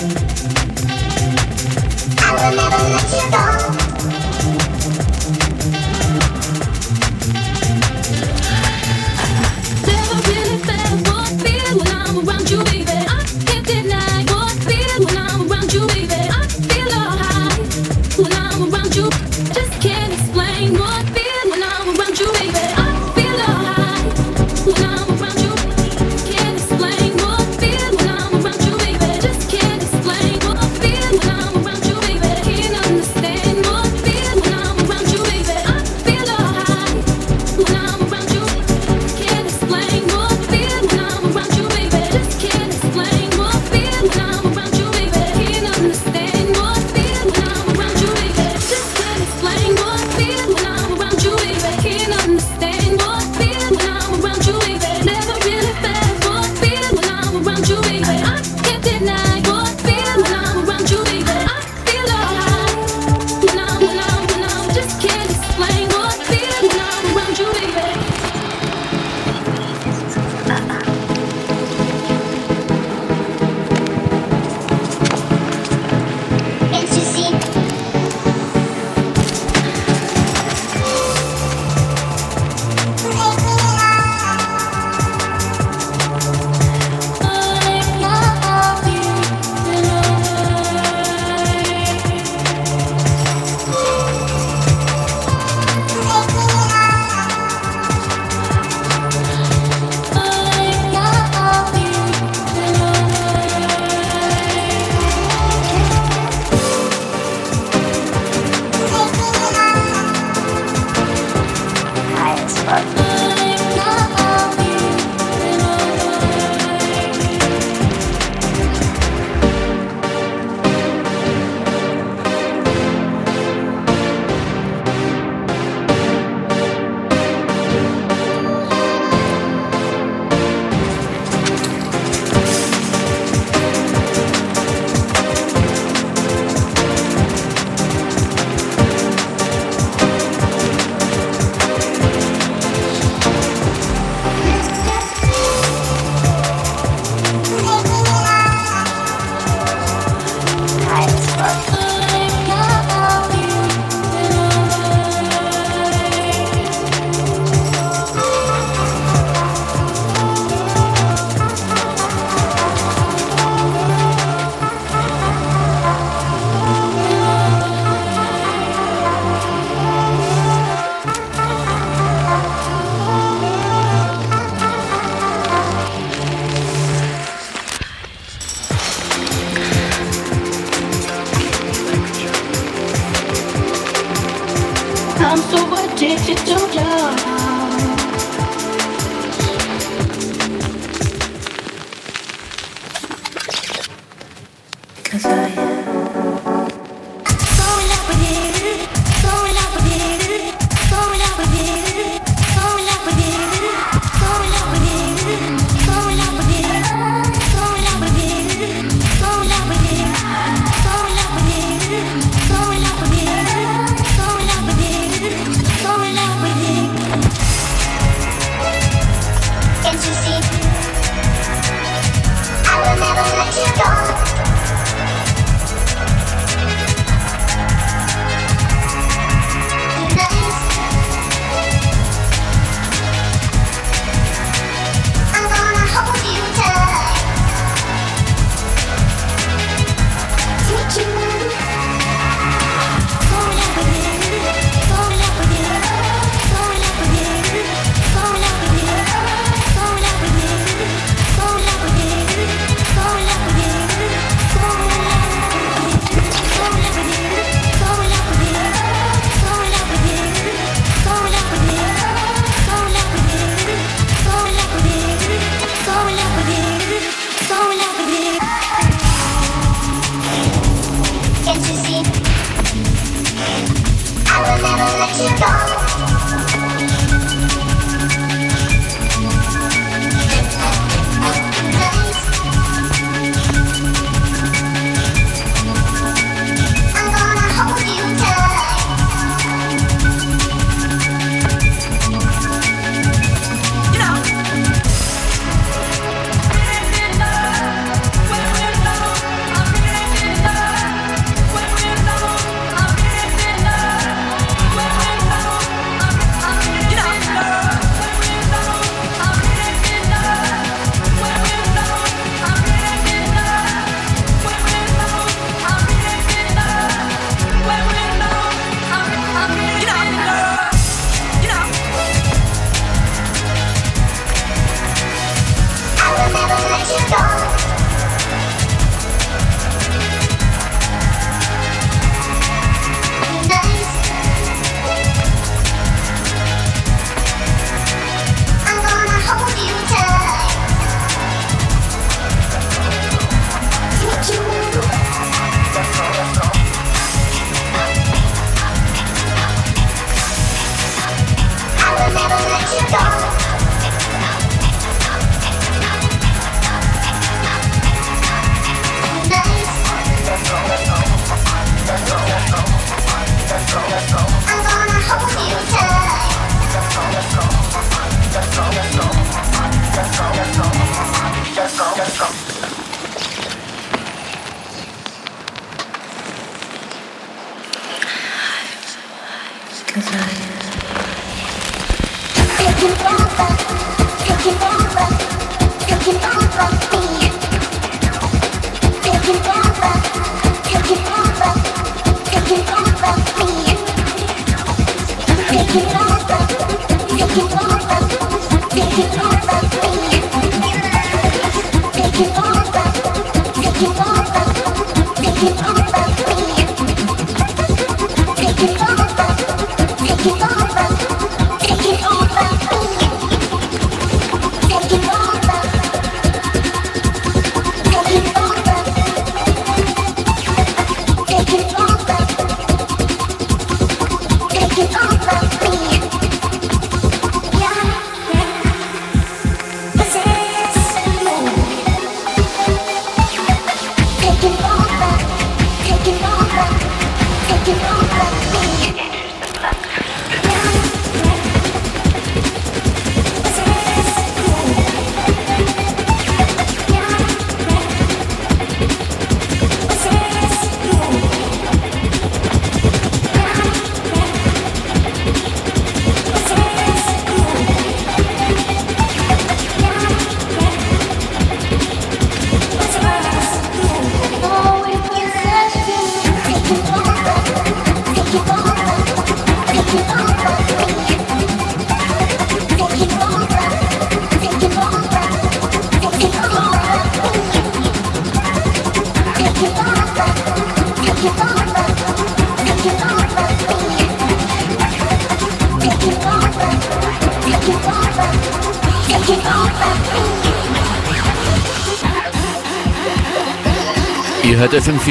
Just will never let you I feel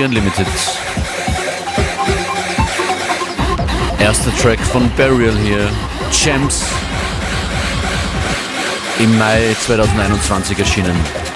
Unlimited. Erster Track von Burial hier, Champs. Im Mai 2021 erschienen.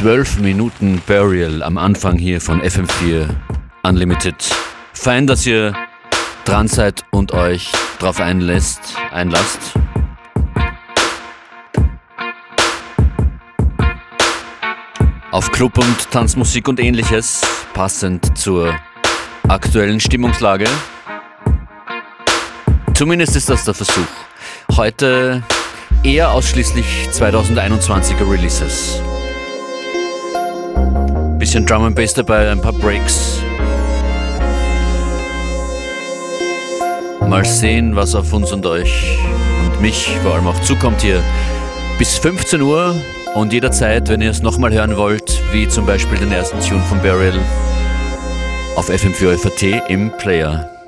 Zwölf Minuten Burial am Anfang hier von FM4 Unlimited. Fein, dass ihr dran seid und euch drauf einlässt, einlasst. Auf Club- und Tanzmusik und ähnliches, passend zur aktuellen Stimmungslage. Zumindest ist das der Versuch. Heute eher ausschließlich 2021er Releases. Bisschen Drum and Bass dabei, ein paar Breaks. Mal sehen, was auf uns und euch und mich vor allem auch zukommt hier. Bis 15 Uhr und jederzeit, wenn ihr es nochmal hören wollt, wie zum Beispiel den ersten Tune von Burial auf FM4 FAT im Player.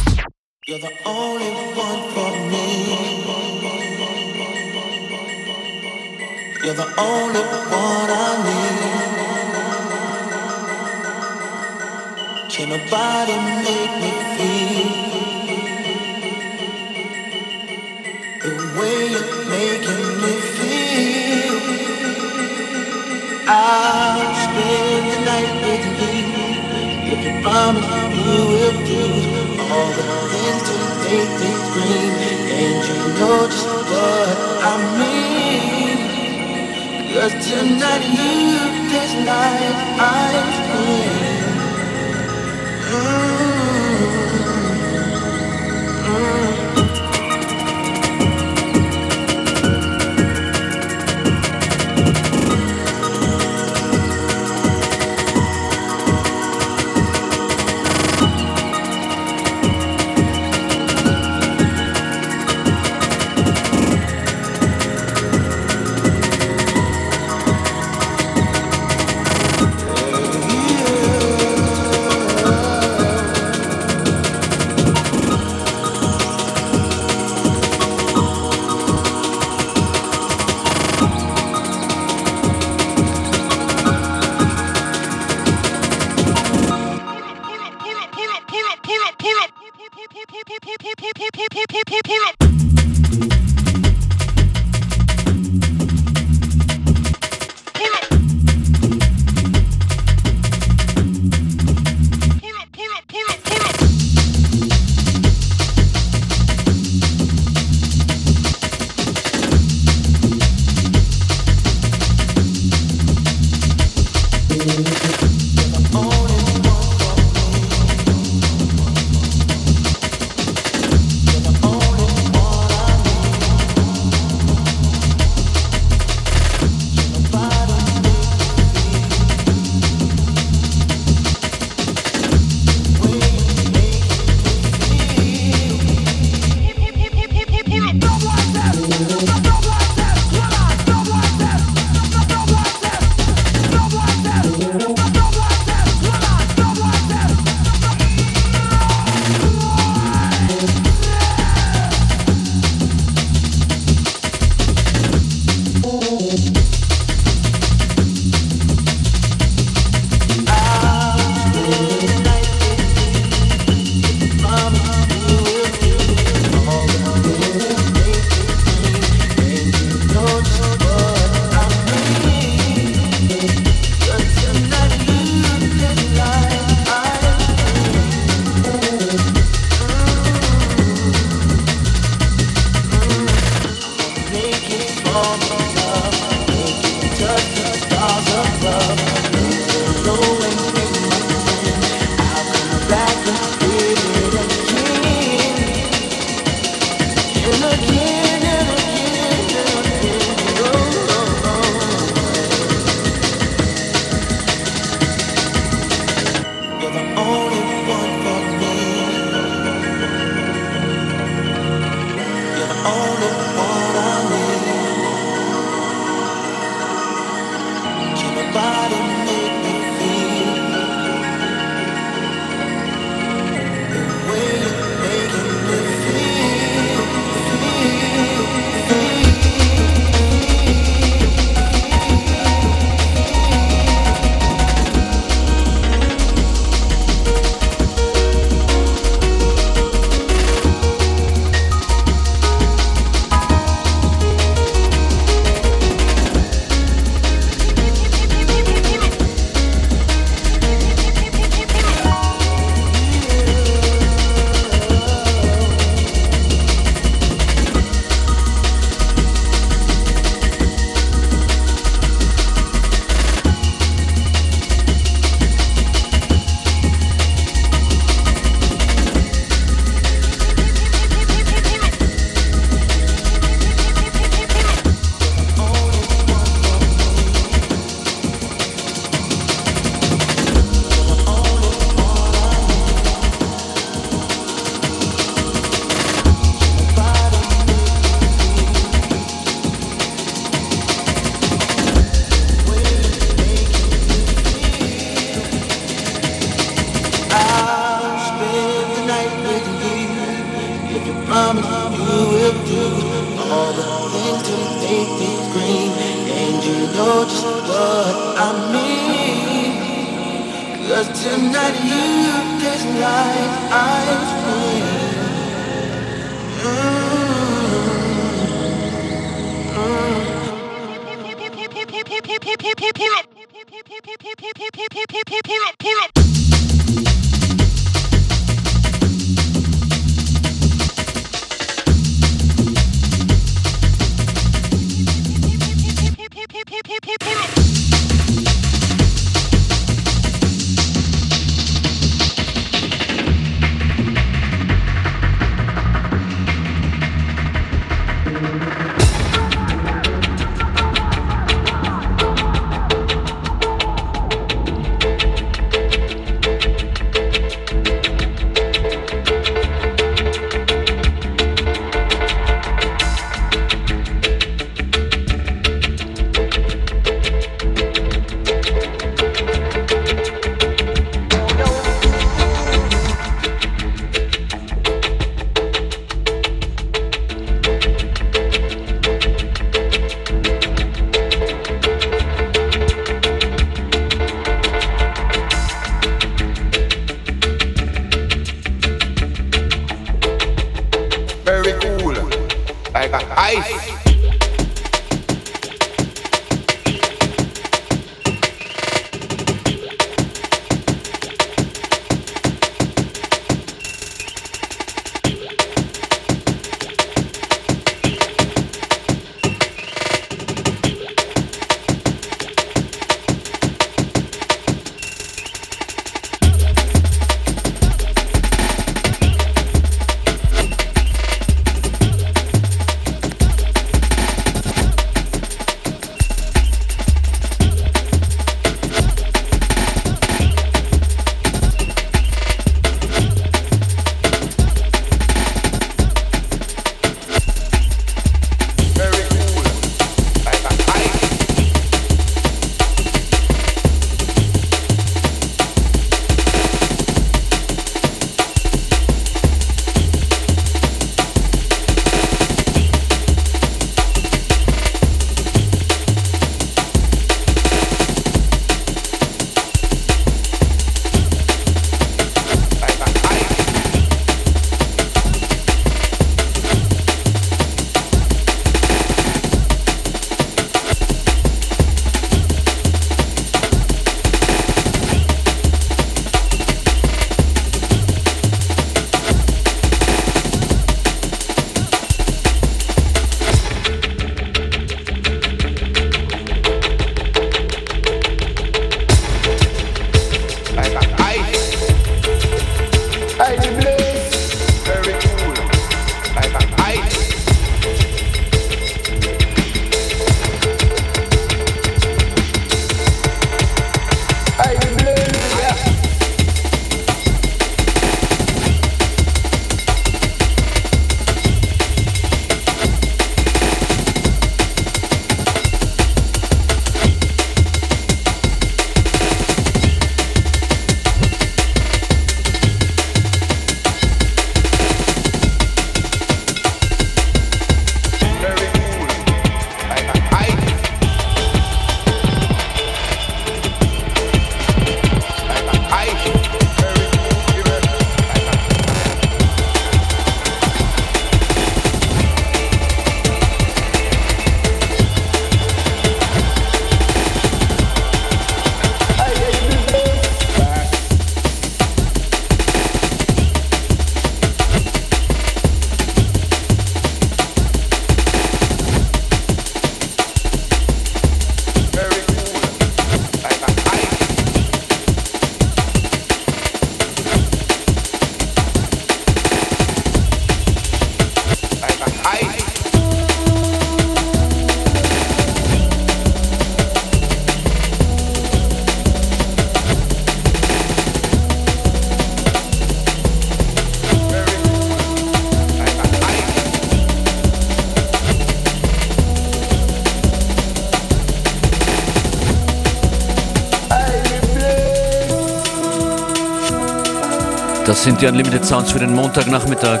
Das sind die Unlimited Sounds für den Montagnachmittag.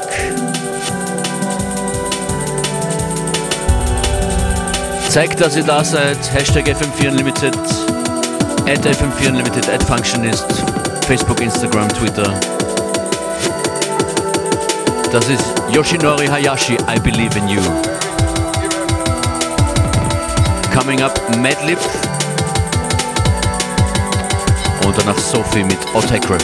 Zeigt, dass ihr da seid. Hashtag FM4 Unlimited, at FM4 Unlimited, at Functionist, Facebook, Instagram, Twitter. Das ist Yoshinori Hayashi, I Believe in You. Coming up, Madlib. Und danach Sophie mit Otakra.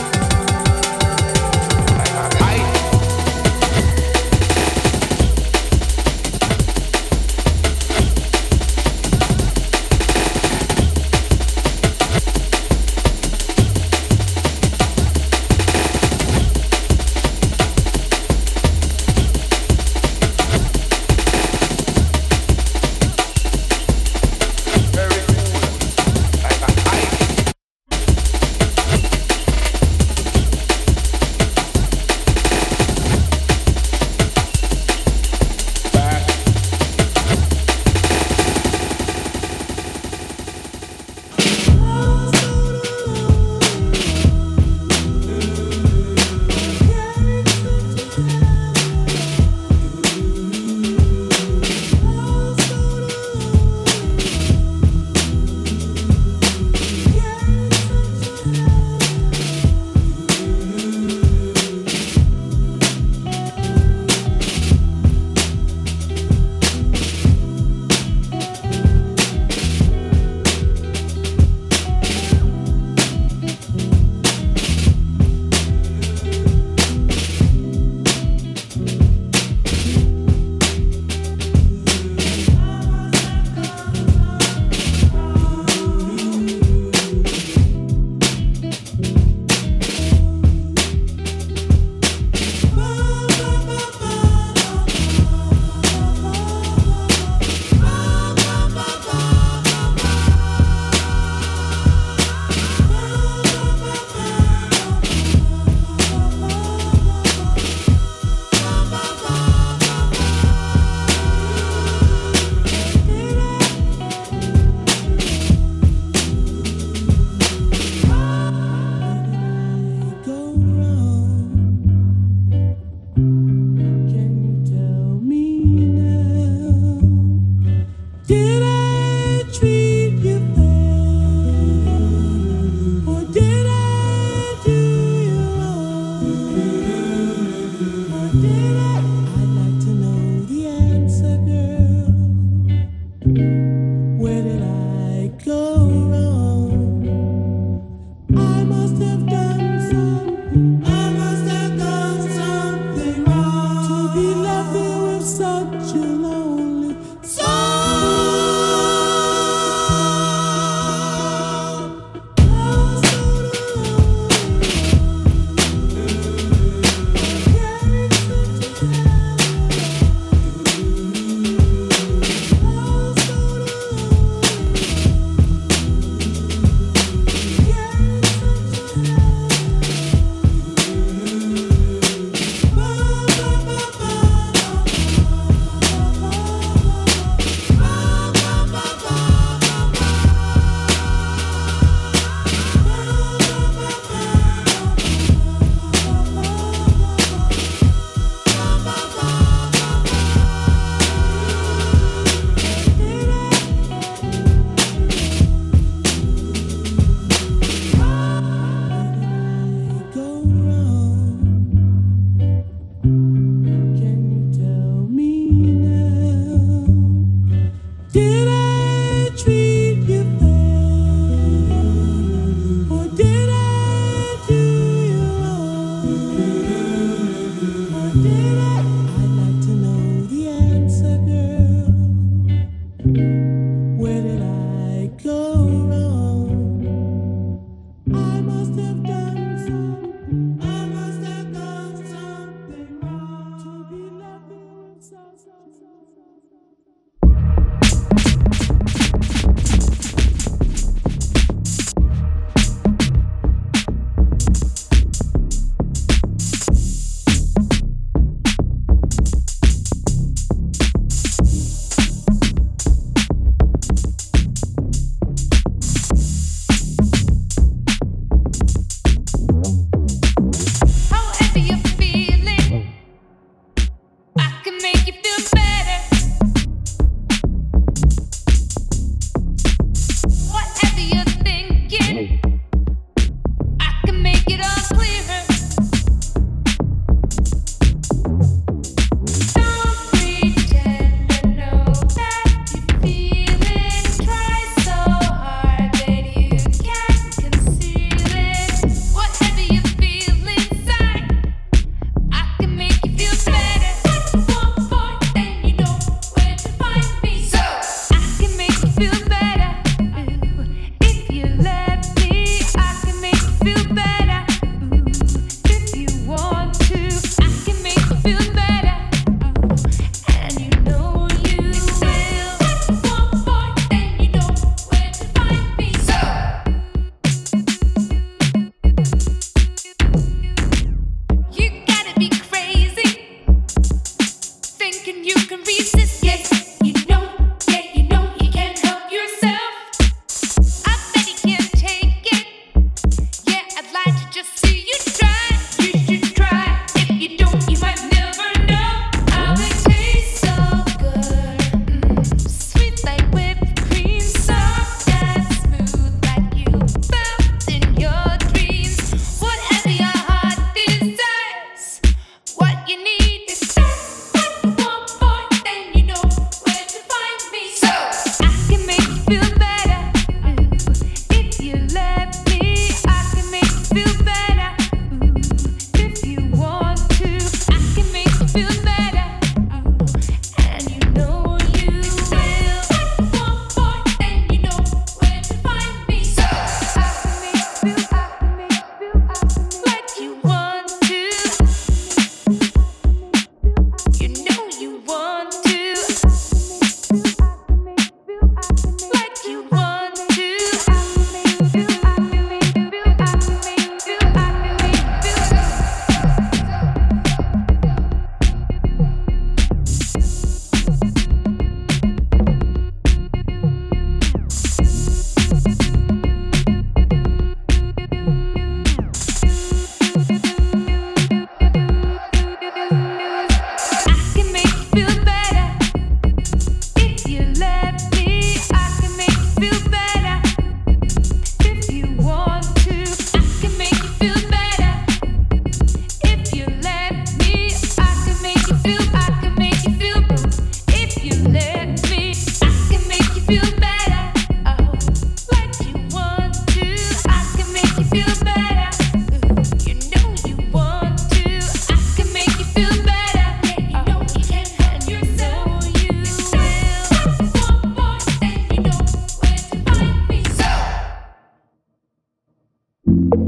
Tweets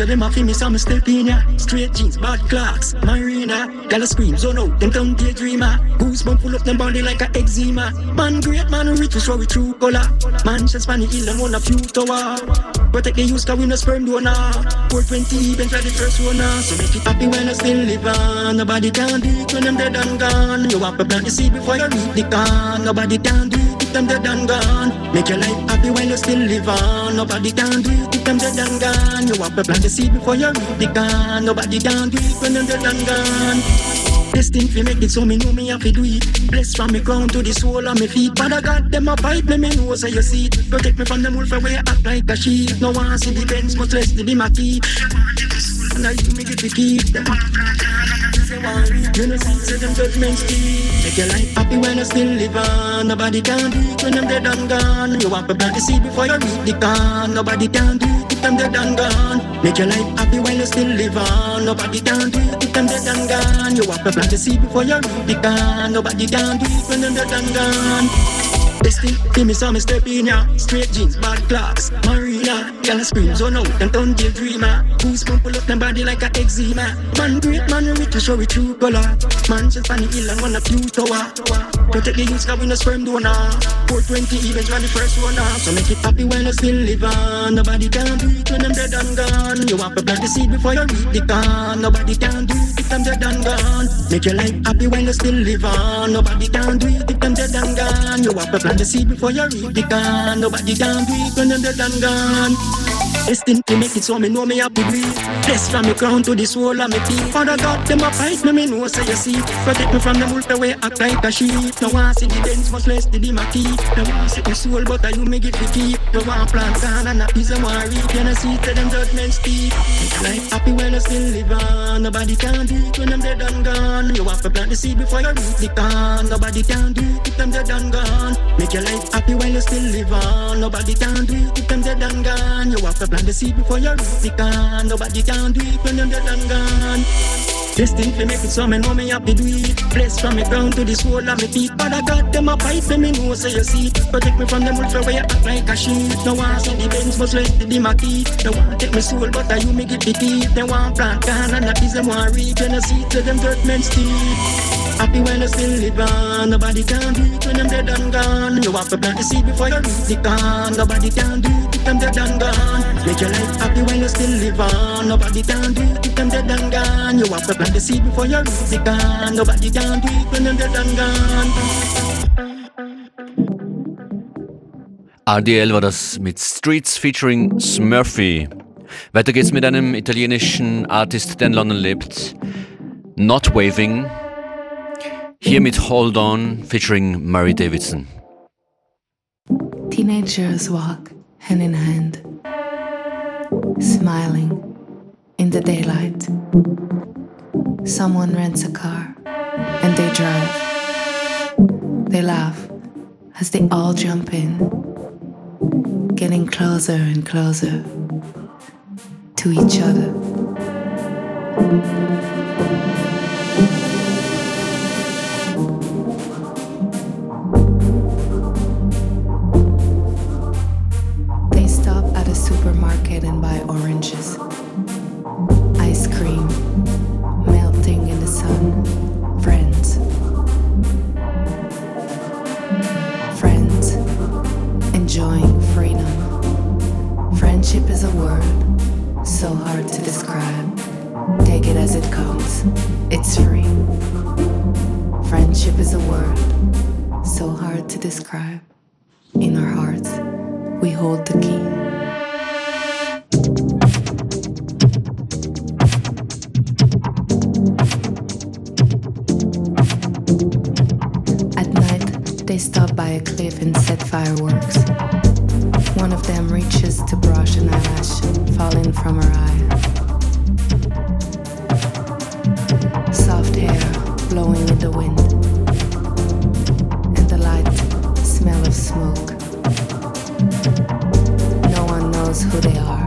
of them off me, so I'm stepping ya. Straight jeans, bad clocks. My marina. Gala scream, zone out, oh them tongue daydreamer. Goosebump pull up them body like a eczema. Man great, man rich, we show we true color. Man just funny ill and one a few tower. Protect the use, cause we no sperm donor. 420, been try the first one now. So make it happy when I still live on. Nobody can do it when them dead and gone. You want to plant the seed before you reap the corn. Nobody can do it if them dead and gone. Make your life happy when you still live on. Nobody can do it if them dead and gone. You want to plant the seed before you reap the corn. Nobody can do it when them dead and gone. This thing fi make it so me know me have to do it. Bless from me crown to the sole of me feet. But I got them a fight me, me know so you see it. Protect me from the wolf away act like a sheep. No one see the Benz, much less the Dimaki. And I you me get to keep them. You know see say them judgments deep. Make your life happy when you still live on. Nobody can do it when them dead and gone. You want to plant the seed before you reap the corn. Nobody can do it if them dead and gone. Make your life happy while you still live on. Nobody can do it if them dead and gone. You want to plant the seed before you reap the corn. Nobody can do it when them dead and gone. Destin, give me some step in ya. Straight jeans, bad clocks, marina. Y'all scream, zone out, turn deal dreamer. Ah. Goosebump pull up them body like a eczema. Man great, man rich to show it true color. Man just funny ill and one a few tower. Protect the youth, cause we no sperm donor. 420 events when the first one off. So make it happy when you still live on. Nobody can do it when them dead and gone. You want to plant the seed before you reap the corn. Nobody can do it if them dead and gone. Make your life happy when you still live on. Nobody can do it if them dead and gone. You want to plant the seed before you reap the corn. Nobody can do it when them dead and gone. Destined to make it so me know me happy breathe. Blessed from me crown to the soul of me feet. Father God, them a fight me, me know say you see. Protect me from the wolf away act like a sheep. No one see the dents, much less the dimaki. No one see the soul, but I you me give the keep. No one plant can and a piece of worry. You know see to them judgments deep. Make life happy when you still live on. Nobody can do it when them dead and gone. You have to plant the seed before you reap the corn. Nobody can do it if them dead and gone. Make your life happy when you still live on. Nobody can do it if them dead and gone. You have to plant the seed before you reap the corn. Nobody can do it when them dead and gone. Destined to make it so me know me happy do it. Blessed from me ground to the soul of me feet. But I got them a fight for me know so you see. Protect me from them wolf where you act like a sheep. No one see the Benz must let the Dimaki. No one take me soul but I you me get the teeth. They want plant can and that is them want reap. You know see to them dirt men's teeth. Happy when you still live on. Nobody can do it when them dead and gone. You have to plant the seed before you reap the corn. Nobody can do it if them dead and gone. Make your life happy when you still live on. Nobody can do it if them dead and gone. You have to plant the seed before you reap the corn. Nobody can do it when them dead and gone. RDL war das mit Streets featuring Smurfy. Weiter geht's mit einem italienischen Artist, der in London lebt. Not Waving. Hier mit Hold On featuring Marie Davidson. Teenagers walk hand in hand, smiling in the daylight. Someone rents a car and they drive. They laugh as they all jump in, getting closer and closer to each other. Describe. Take it as it comes, it's free. Friendship is a word so hard to describe. In our hearts, we hold the key. At night, they stop by a cliff and set fireworks. One of them reaches to brush an eyelash falling from her eye. Blowing in the wind, and the light smell of smoke. No one knows who they are.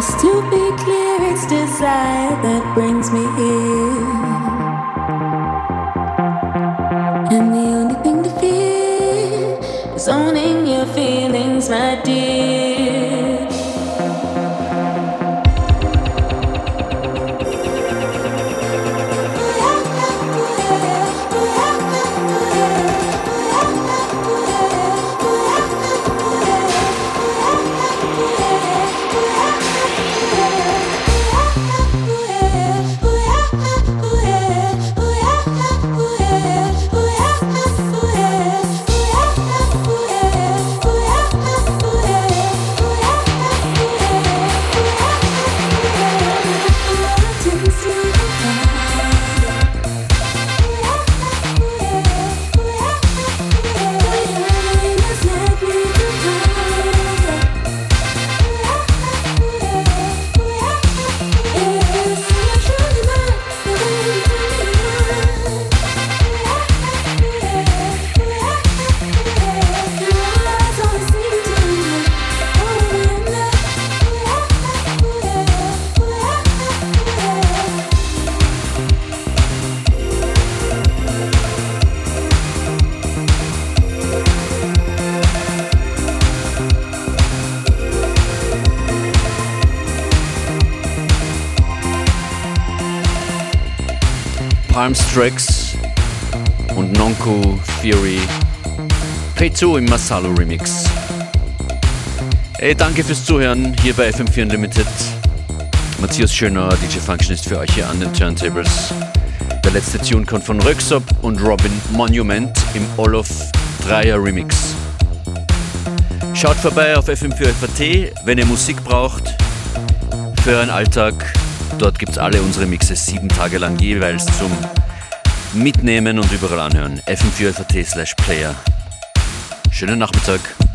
Just to be clear, it's desire that brings me here. P2 im Masalo Remix. Hey, danke fürs Zuhören hier bei FM4 Unlimited. Matthias Schöner, DJ Functionist für euch hier an den Turntables. Der letzte Tune kommt von Röksop und Robin Monument im Olof Dreier Remix. Schaut vorbei auf FM4FAT, wenn ihr Musik braucht für euren Alltag. Dort gibt es alle unsere Mixes sieben Tage lang jeweils zum Mitnehmen und überall anhören. FM4FAT slash Player. Schönen Nachmittag.